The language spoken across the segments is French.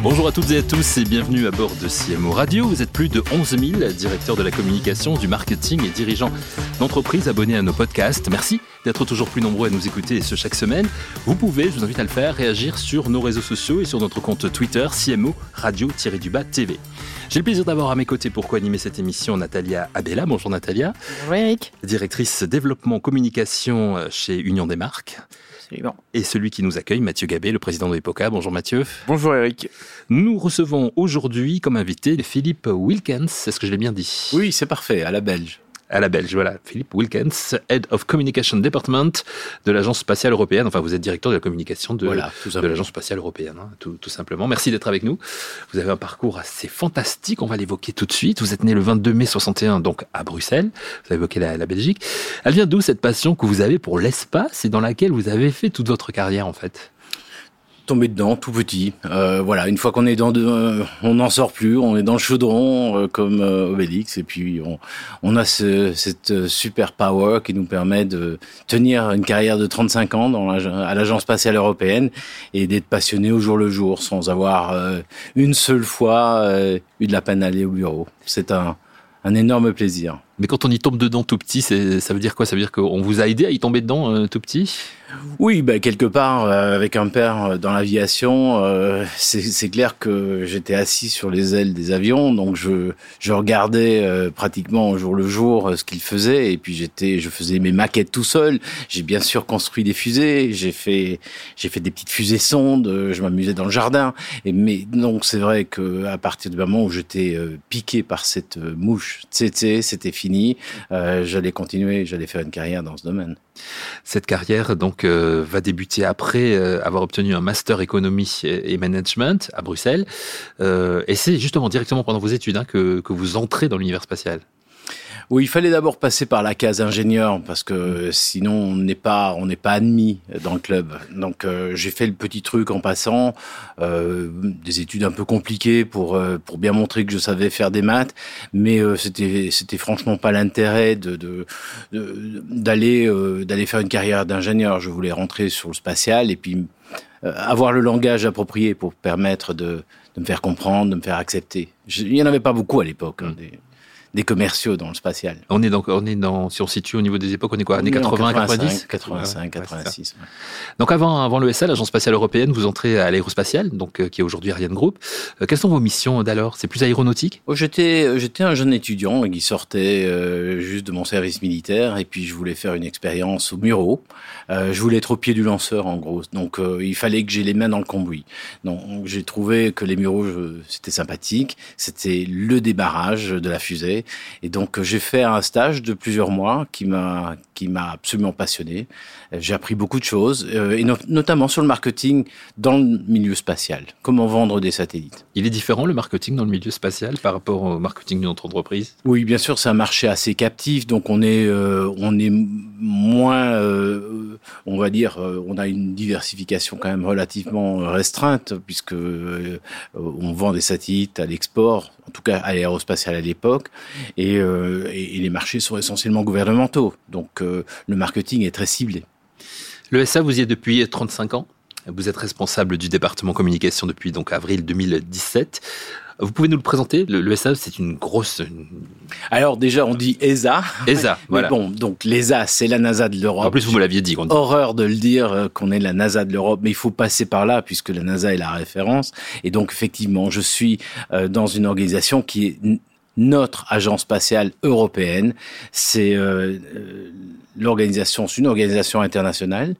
Bonjour à toutes et à tous et bienvenue à bord de CMO Radio. Vous êtes plus de 11 000 directeurs de la communication, du marketing et dirigeants d'entreprises abonnés à nos podcasts. Merci d'être toujours plus nombreux à nous écouter ce chaque semaine. Vous pouvez, je vous invite à le faire, réagir sur nos réseaux sociaux et sur notre compte Twitter CMO Radio-du-Bas TV. J'ai le plaisir d'avoir à mes côtés pour co-animer cette émission Natalia Abella. Bonjour Natalia. Bonjour Eric. Directrice développement communication chez Union des marques. Et celui qui nous accueille, Mathieu Gabé, le président de l'EPOCA. Bonjour Mathieu. Bonjour Eric. Nous recevons aujourd'hui comme invité Philippe Wilkens. Est-ce que je l'ai bien dit? Oui, c'est parfait, à la belge à la Belge. Voilà, Philippe Wilkens, Head of Communication Department de l'Agence spatiale européenne. Enfin, vous êtes directeur de la communication de, de l'Agence spatiale européenne, hein, tout, tout, simplement. Merci d'être avec nous. Vous avez un parcours assez fantastique, on va l'évoquer tout de suite. Vous êtes né le 22 mai 61, donc à Bruxelles. Vous avez évoqué la, la Belgique. Elle vient d'où cette passion que vous avez pour l'espace et dans laquelle vous avez fait toute votre carrière, en fait? Tombé dedans tout petit. Euh, voilà, une fois qu'on est dans, euh, on n'en sort plus, on est dans le chaudron euh, comme Obélix, et puis on, on a ce, cette super power qui nous permet de tenir une carrière de 35 ans dans à l'agence spatiale européenne et d'être passionné au jour le jour sans avoir une seule fois eu de la peine à aller au bureau. C'est un, un énorme plaisir. Mais quand on y tombe dedans tout petit, ça veut dire quoi? Ça veut dire qu'on vous a aidé à y tomber dedans euh, tout petit? Oui, bah, quelque part, euh, avec un père euh, dans l'aviation, c'est clair que j'étais assis sur les ailes des avions, donc je, regardais pratiquement au jour le jour ce qu'il faisait, et puis j'étais, je faisais mes maquettes tout seul. J'ai bien sûr construit des fusées, j'ai fait, j'ai fait des petites fusées sondes, je m'amusais dans le jardin. Et mais donc c'est vrai que à partir du moment où j'étais piqué par cette mouche, c'était fini euh, j'allais continuer, j'allais faire une carrière dans ce domaine. Cette carrière donc euh, va débuter après euh, avoir obtenu un master économie et management à Bruxelles. et c'est justement directement pendant vos études hein, que, que vous entrez dans l'univers spatial. Oui, il fallait d'abord passer par la case ingénieur parce que sinon on n'est pas on n'est pas admis dans le club. Donc euh, j'ai fait le petit truc en passant, euh, des études un peu compliquées pour euh, pour bien montrer que je savais faire des maths, mais c'était c'était franchement pas l'intérêt d'aller d'aller faire une carrière d'ingénieur. Je voulais rentrer sur le spatial et puis avoir le langage approprié pour permettre de, de me faire comprendre, de me faire accepter. il n'y en avait pas beaucoup à l'époque. Hein, des commerciaux dans le spatial. On est donc, on est dans, si on situe au niveau des époques, on est quoi, années 80, 90 85, 86. Donc avant, avant l'ESA, l'Agence spatiale européenne, vous entrez à l'aérospatiale, donc euh, qui est aujourd'hui Ariane Group. Euh, quelles sont vos missions d'alors? C'est plus aéronautique? Oh, J'étais, euh, j'étais un jeune étudiant qui sortait juste de mon service militaire et puis je voulais faire une expérience au Muro. je voulais être au pied du lanceur en gros, donc il fallait que j'ai les mains dans le cambouis. Donc j'ai trouvé que les Mureaux c'était sympathique, c'était le débarrage de la fusée et donc j'ai fait un stage de plusieurs mois qui m'a qui m'a absolument passionné. J'ai appris beaucoup de choses, euh, et notamment sur le marketing dans le milieu spatial. Comment vendre des satellites. Il est différent le marketing dans le milieu spatial par rapport au marketing d'une autre entreprise? Oui, bien sûr, c'est un marché assez captif, donc on est euh, on est moins, euh, on va dire, on a une diversification quand même relativement restreinte puisque on vend des satellites à l'export, en tout cas à l'aérospatial à l'époque, et, et, les marchés sont essentiellement gouvernementaux. Donc le marketing est très ciblé. Le SA, vous y êtes depuis 35 ans. Vous êtes responsable du département communication depuis donc avril 2017. Vous pouvez nous le présenter Le, SA, c'est une grosse. Alors déjà, on dit ESA. ESA, voilà. bon, donc l'ESA, c'est la NASA de l'Europe. En plus, vous me l'aviez dit. Horreur de le dire euh, qu'on est la NASA de l'Europe, mais il faut passer par là puisque la NASA est la référence. Et donc effectivement, je suis euh, dans une organisation qui est notre agence spatiale européenne. C'est euh, l'organisation, c'est une organisation internationale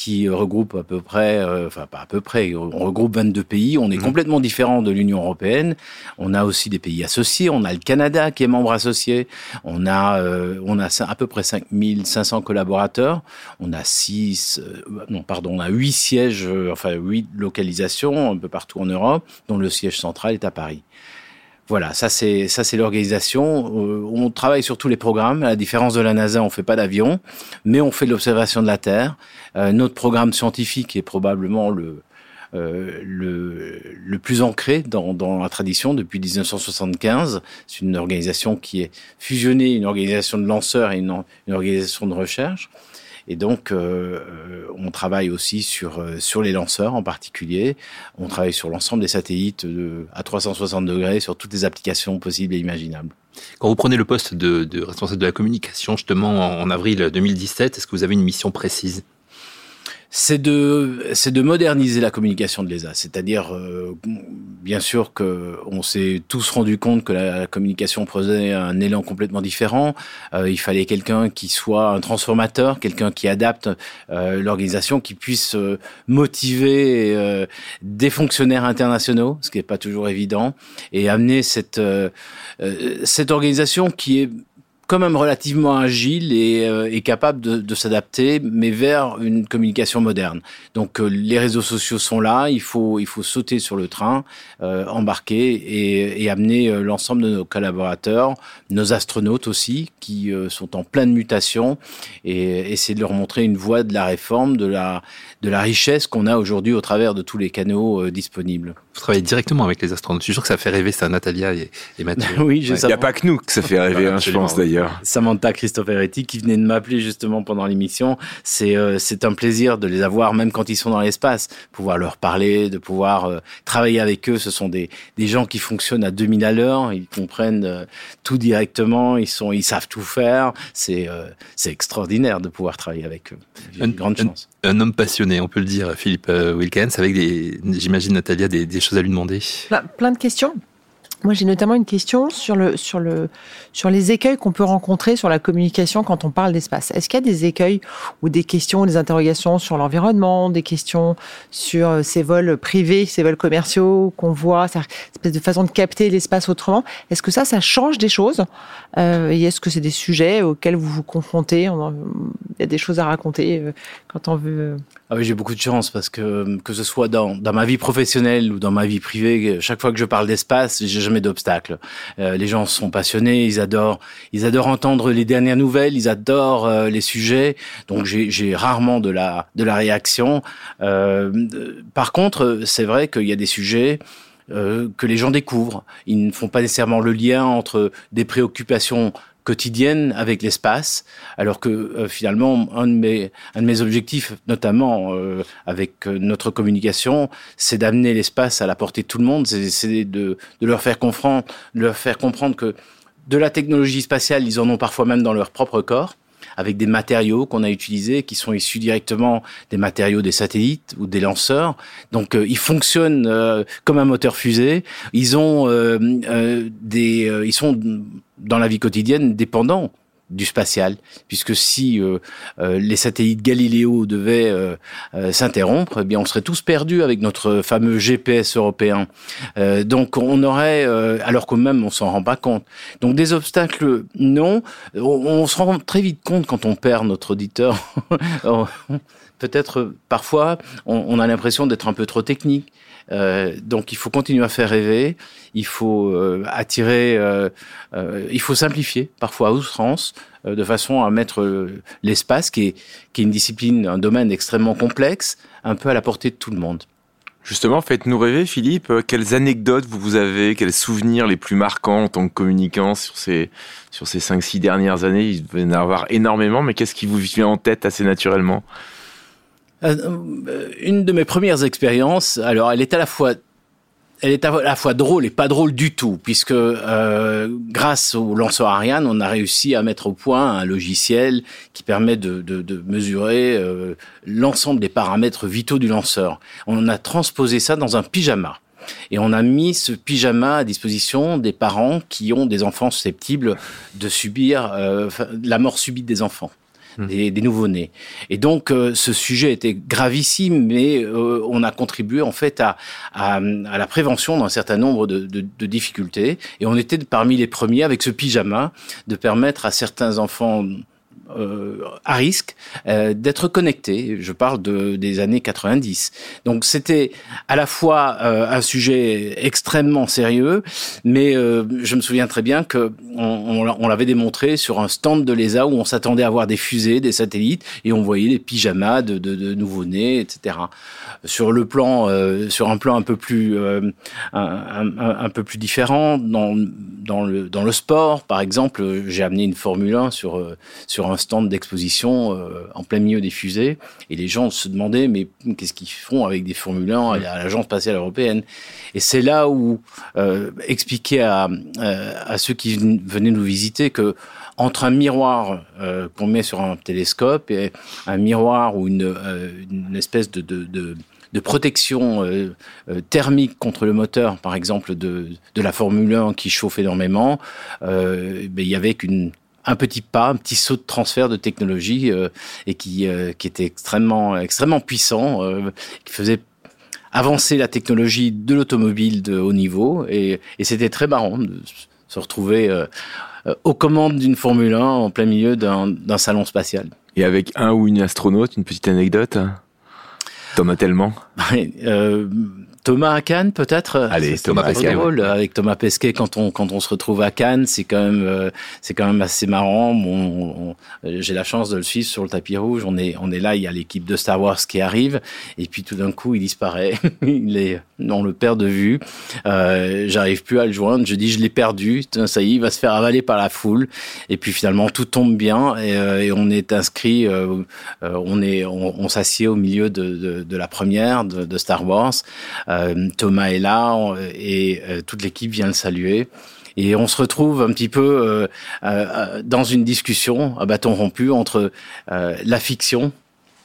qui regroupe à peu près, euh, enfin pas à peu près, on regroupe 22 pays. On est mhm. complètement différent de l'Union européenne. On a aussi des pays associés. On a le Canada qui est membre associé. On a, on a à peu près 5500 collaborateurs. On a six, non pardon, on a huit sièges, enfin huit localisations un peu partout en Europe, dont le siège central est à Paris. Voilà, ça c'est ça c'est l'organisation. Euh, on travaille sur tous les programmes. À la différence de la NASA, on fait pas d'avion, mais on fait de l'observation de la Terre. Euh, notre programme scientifique est probablement le le, le, plus ancré dans, dans, la tradition depuis 1975. C'est une organisation qui est fusionnée, une organisation de lanceurs et une, une organisation de recherche. Et donc, euh, on travaille aussi sur, sur les lanceurs en particulier. On travaille sur l'ensemble des satellites de, à 360 degrés, sur toutes les applications possibles et imaginables. Quand vous prenez le poste de, de responsable de la communication, justement, en avril 2017, est-ce que vous avez une mission précise? C'est de c'est de moderniser la communication de l'ESA. C'est-à-dire, euh, bien sûr que on s'est tous rendu compte que la, communication prenait un élan complètement différent. Euh, il fallait quelqu'un qui soit un transformateur, quelqu'un qui adapte euh, l'organisation, qui puisse motiver des fonctionnaires internationaux, ce qui n'est pas toujours évident, et amener cette cette organisation qui est quand même relativement agile et, euh, et capable de, de s'adapter, mais vers une communication moderne. Donc euh, les réseaux sociaux sont là, il faut il faut sauter sur le train, euh, embarquer et, et amener l'ensemble de nos collaborateurs, nos astronautes aussi, qui sont en pleine mutation, et essayer de leur montrer une voie de la réforme, de la de la richesse qu'on a aujourd'hui au travers de tous les canaux disponibles. Vous travaillez directement avec les astronautes. Je suis sûr que ça fait rêver ça, Natalia et, et Mathieu. oui, il n'y a pas que nous que ça fait rêver, hein, je pense d'ailleurs. Samantha Christopheretti qui venait de m'appeler justement pendant l'émission. C'est euh, c'est un plaisir de les avoir même quand ils sont dans l'espace, pouvoir leur parler, de pouvoir euh, travailler avec eux. Ce sont des des gens qui fonctionnent à 2000 à l'heure, ils comprennent euh, tout directement, ils sont ils savent tout faire. C'est c'est extraordinaire de pouvoir travailler avec eux. Une grande chance. Un, homme passionné, on peut le dire, Philippe Wilkens, avec des j'imagine Natalia des, choses à lui demander. plein de questions. Moi, j'ai notamment une question sur le sur le sur les écueils qu'on peut rencontrer sur la communication quand on parle d'espace. Est-ce qu'il y a des écueils ou des questions, des interrogations sur l'environnement, des questions sur euh, ces vols privés, ces vols commerciaux qu'on voit, cette espèce de façon de capter l'espace autrement? Est-ce que ça, ça change des choses? Euh, Et est-ce que c'est des sujets auxquels vous vous confrontez? Y a des choses à raconter euh, quand on veut. Ah oui, j'ai beaucoup de chance parce que que ce soit dans, ma vie professionnelle ou dans ma vie privée, chaque fois que je parle d'espace, j'ai jamais d'obstacles. Euh, les gens sont passionnés, ils adorent, ils adorent entendre les dernières nouvelles, ils adorent euh, les sujets. Donc j'ai rarement de la de la réaction. Euh, par contre, c'est vrai qu'il y a des sujets que les gens découvrent. Ils ne font pas nécessairement le lien entre des préoccupations quotidienne avec l'espace, alors que euh, finalement, un de, mes, un de mes objectifs, notamment euh, avec euh, notre communication, c'est d'amener l'espace à la portée de tout le monde, c'est de, de leur faire comprendre, leur faire comprendre que de la technologie spatiale, ils en ont parfois même dans leur propre corps, avec des matériaux qu'on a utilisés qui sont issus directement des matériaux des satellites ou des lanceurs. Donc ils fonctionnent comme un moteur fusée. Ils ont des, ils sont dans la vie quotidienne dépendant du spatial, puisque si euh, euh, les satellites Galiléo devaient euh, s'interrompre, eh bien on serait tous perdus avec notre fameux GPS européen. donc on aurait, alors que même on s'en rend pas compte. Donc des obstacles, non. On, se rend très vite compte quand on perd notre auditeur. Peut-être parfois on a l'impression d'être un peu trop technique. Euh, donc il faut continuer à faire rêver, il faut euh, attirer, euh, il faut simplifier parfois à outrance, de façon à mettre l'espace, qui est, une discipline, un domaine extrêmement complexe, un peu à la portée de tout le monde. Justement, faites-nous rêver, Philippe. Quelles anecdotes vous avez, quels souvenirs les plus marquants en tant que communicant sur ces sur ces cinq six dernières années? Il devait y en avoir énormément, mais qu'est-ce qui vous vient en tête assez naturellement? Une de mes premières expériences, alors elle est à la fois elle est à la fois drôle et pas drôle du tout, puisque euh, grâce au lanceur Ariane, on a réussi à mettre au point un logiciel qui permet de, de, de mesurer euh, l'ensemble des paramètres vitaux du lanceur. On a transposé ça dans un pyjama. Et on a mis ce pyjama à disposition des parents qui ont des enfants susceptibles de subir euh, la mort subite des enfants. Mmh. des, nouveau-nés. Et donc, euh, ce sujet était gravissime, mais euh, on a contribué en fait à, à, à la prévention d'un certain nombre de, de, de, difficultés. Et on était parmi les premiers avec ce pyjama de permettre à certains enfants à risque d'être connectés. Je parle de, des années 90. Donc c'était à la fois un sujet extrêmement sérieux, mais je me souviens très bien que on, l'avait démontré sur un stand de l'ESA où on s'attendait à voir des fusées, des satellites, et on voyait les pyjamas de, de, de nouveau-nés, etc. Sur le plan, sur un plan un peu plus, un, un, un, peu plus différent, dans, dans le dans le sport, par exemple, j'ai amené une Formule 1 sur sur un stand d'exposition en plein milieu des fusées, et les gens se demandaient mais qu'est-ce qu'ils font avec des Formule 1 à l'agence spatiale européenne? Et c'est là où euh, expliquer à, à ceux qui venaient nous visiter que entre un miroir euh, qu'on met sur un télescope et un miroir ou une, euh, une espèce de, de, de de protection euh, euh, thermique contre le moteur, par exemple de, de la Formule 1 qui chauffe énormément, euh, ben, il y avait qu'une un petit pas, un petit saut de transfert de technologie euh, et qui, qui était extrêmement, extrêmement puissant, qui faisait avancer la technologie de l'automobile de haut niveau. Et, et c'était très marrant de se retrouver aux commandes d'une Formule 1 en plein milieu d'un salon spatial. Et avec un ou une astronaute, une petite anecdote T'en as tellement Thomas à Cannes, peut-être? Allez, Thomas Pesquet. Drôle. Avec Thomas Pesquet, quand on quand on se retrouve à Cannes, c'est quand même euh, c'est quand même assez marrant. Bon, j'ai la chance de le suivre sur le tapis rouge. On est on est là, il y a l'équipe de Star Wars qui arrive, et puis tout d'un coup, il disparaît. il est on le perd de vue. Euh, J'arrive plus à le joindre. Je dis, je l'ai perdu. Ça y est, il va se faire avaler par la foule. Et puis finalement, tout tombe bien, et, euh, et on est inscrit. Euh, euh on est on, on s'assied au milieu de, de, de la première de, de Star Wars. Euh, Thomas est là et euh, toute l'équipe vient le saluer. Et on se retrouve un petit peu euh, euh, dans une discussion à bâton rompu entre euh, la fiction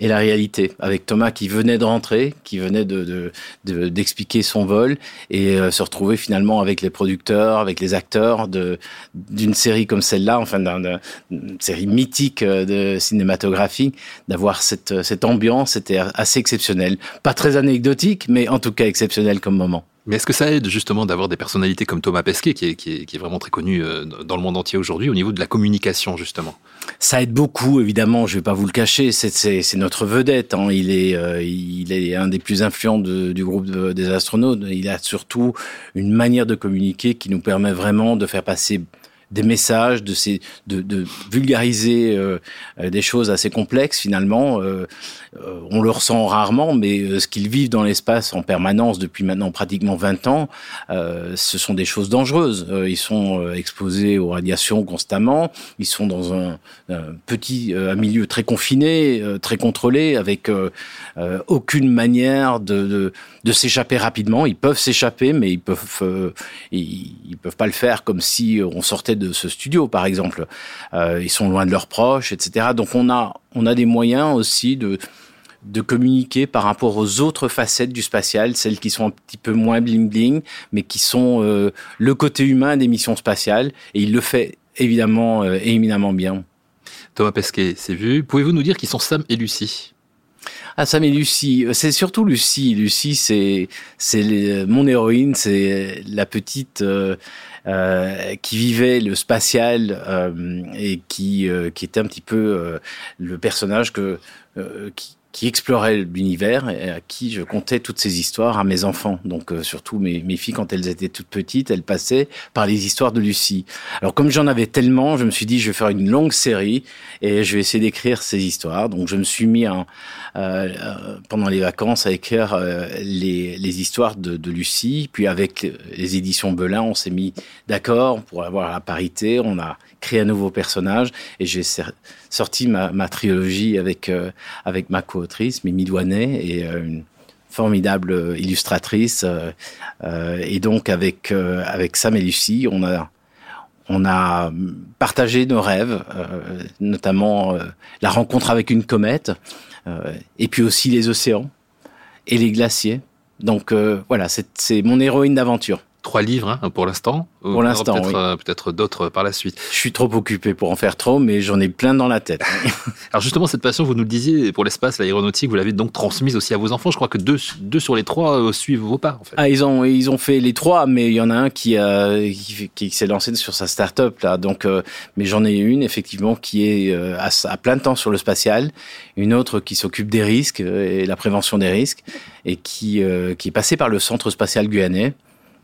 et la réalité, avec Thomas qui venait de rentrer, qui venait de d'expliquer de, de, son vol et euh, se retrouver finalement avec les producteurs, avec les acteurs d'une série comme celle-là, enfin d'une série mythique de cinématographie, d'avoir cette cette ambiance, c'était assez exceptionnel, pas très anecdotique, mais en tout cas exceptionnel comme moment. Mais est-ce que ça aide justement d'avoir des personnalités comme Thomas Pesquet, qui est, vraiment très connu euh, dans le monde entier aujourd'hui, au niveau de la communication justement? Ça aide beaucoup, évidemment, je ne vais pas vous le cacher, c'est notre vedette, hein. il, est, euh, il est un des plus influents du groupe de, des astronautes, il a surtout une manière de communiquer qui nous permet vraiment de faire passer des messages, de, vulgariser euh, des choses assez complexes finalement. On le ressent rarement, mais euh, ce qu'ils vivent dans l'espace en permanence depuis maintenant pratiquement 20 ans, euh, ce sont des choses dangereuses. ils sont exposés aux radiations constamment, ils sont dans un, un petit un milieu très confiné, très contrôlé, avec aucune manière de, de, de s'échapper rapidement. Ils peuvent s'échapper, mais ils peuvent ils, ils, peuvent pas le faire comme si on sortait de ce studio, par exemple. ils sont loin de leurs proches, etc. Donc on a on a des moyens aussi de de communiquer par rapport aux autres facettes du spatial, celles qui sont un petit peu moins bling-bling, mais qui sont euh, le côté humain des missions spatiales. Et il le fait évidemment euh, éminemment bien. Thomas Pesquet, c'est vu. Pouvez-vous nous dire qui sont Sam et Lucie? Ah, Sam et Lucie, c'est surtout Lucie. Lucie, c'est c'est mon héroïne, c'est la petite euh, euh, qui vivait le spatial euh, et qui euh, qui était un petit peu euh, le personnage que qui, qui explorait l'univers et à qui je contais toutes ces histoires à mes enfants. Donc euh, surtout mes, mes filles, quand elles étaient toutes petites, elles passaient par les histoires de Lucie. Alors comme j'en avais tellement, je me suis dit je vais faire une longue série et je vais essayer d'écrire ces histoires. Donc je me suis mis en, euh, pendant les vacances à écrire euh, les, les histoires de, de Lucie. Puis avec les éditions Belin, on s'est mis d'accord pour avoir la parité. On a créé un nouveau personnage et j'ai sorti ma, ma trilogie avec euh, avec ma co-autrice Mimi Douanet et euh, une formidable illustratrice euh, et donc avec avec Sam et Lucie on a on a partagé nos rêves, notamment la rencontre avec une comète, et puis aussi les océans et les glaciers. Donc voilà, c'est mon héroïne d'aventure. Trois livres hein, pour l'instant. Pour l'instant, peut-être, oui. euh, peut-être d'autres par la suite. Je suis trop occupé pour en faire trop, mais j'en ai plein dans la tête. Alors justement, cette passion, vous nous le disiez, pour l'espace, l'aéronautique, vous l'avez donc transmise aussi à vos enfants. Je crois que deux, deux sur les trois euh, suivent vos pas, en fait. Ah, ils ont ils ont fait les trois, mais il y en a un qui a qui, qui s'est lancé sur sa start-up là. Donc, euh, mais j'en ai une effectivement qui est euh, à, à plein de temps sur le spatial, une autre qui s'occupe des risques euh, et la prévention des risques, et qui euh, qui est passée par le centre spatial guyanais,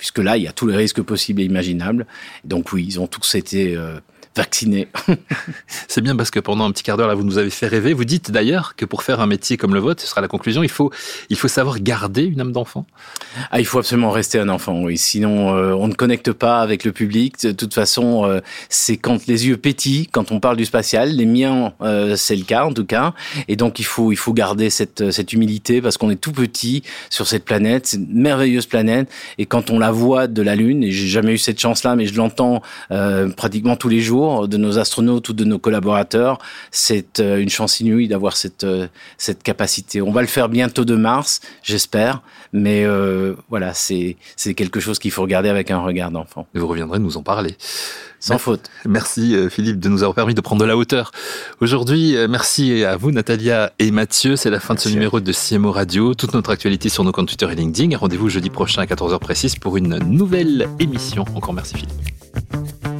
puisque là il y a tous les risques possibles et imaginables. Donc oui, ils ont tous été euh, vaccinés. C'est bien parce que pendant un petit quart d'heure, là, vous nous avez fait rêver. Vous dites d'ailleurs que pour faire un métier comme le vôtre, ce sera la conclusion, il faut, il faut savoir garder une âme d'enfant. Ah, il faut absolument rester un enfant, oui. Sinon, euh, on ne connecte pas avec le public. De toute façon, euh, c'est quand les yeux pétillent, quand on parle du spatial. Les miens, euh, c'est le cas en tout cas. Et donc, il faut, il faut garder cette, cette humilité parce qu'on est tout petit sur cette planète, c'est une merveilleuse planète. Et quand on la voit de la Lune, et j'ai jamais eu cette chance-là, mais je l'entends pratiquement tous les jours de nos astronautes ou de nos collaborateurs, c'est euh, une chance inouïe d'avoir cette, euh, cette capacité. On va le faire bientôt de Mars, j'espère. Mais euh, voilà, c'est c'est quelque chose qu'il faut regarder avec un regard d'enfant, Et vous reviendrez nous en parler. sans Merci. faute. Merci Philippe de nous avoir permis de prendre de la hauteur. Aujourd'hui, merci à vous Natalia et Mathieu. C'est la fin de ce numéro de CMO Radio. Toute notre actualité sur nos comptes Twitter et LinkedIn. Rendez-vous jeudi prochain à 14h précise pour une nouvelle émission. Encore merci Philippe.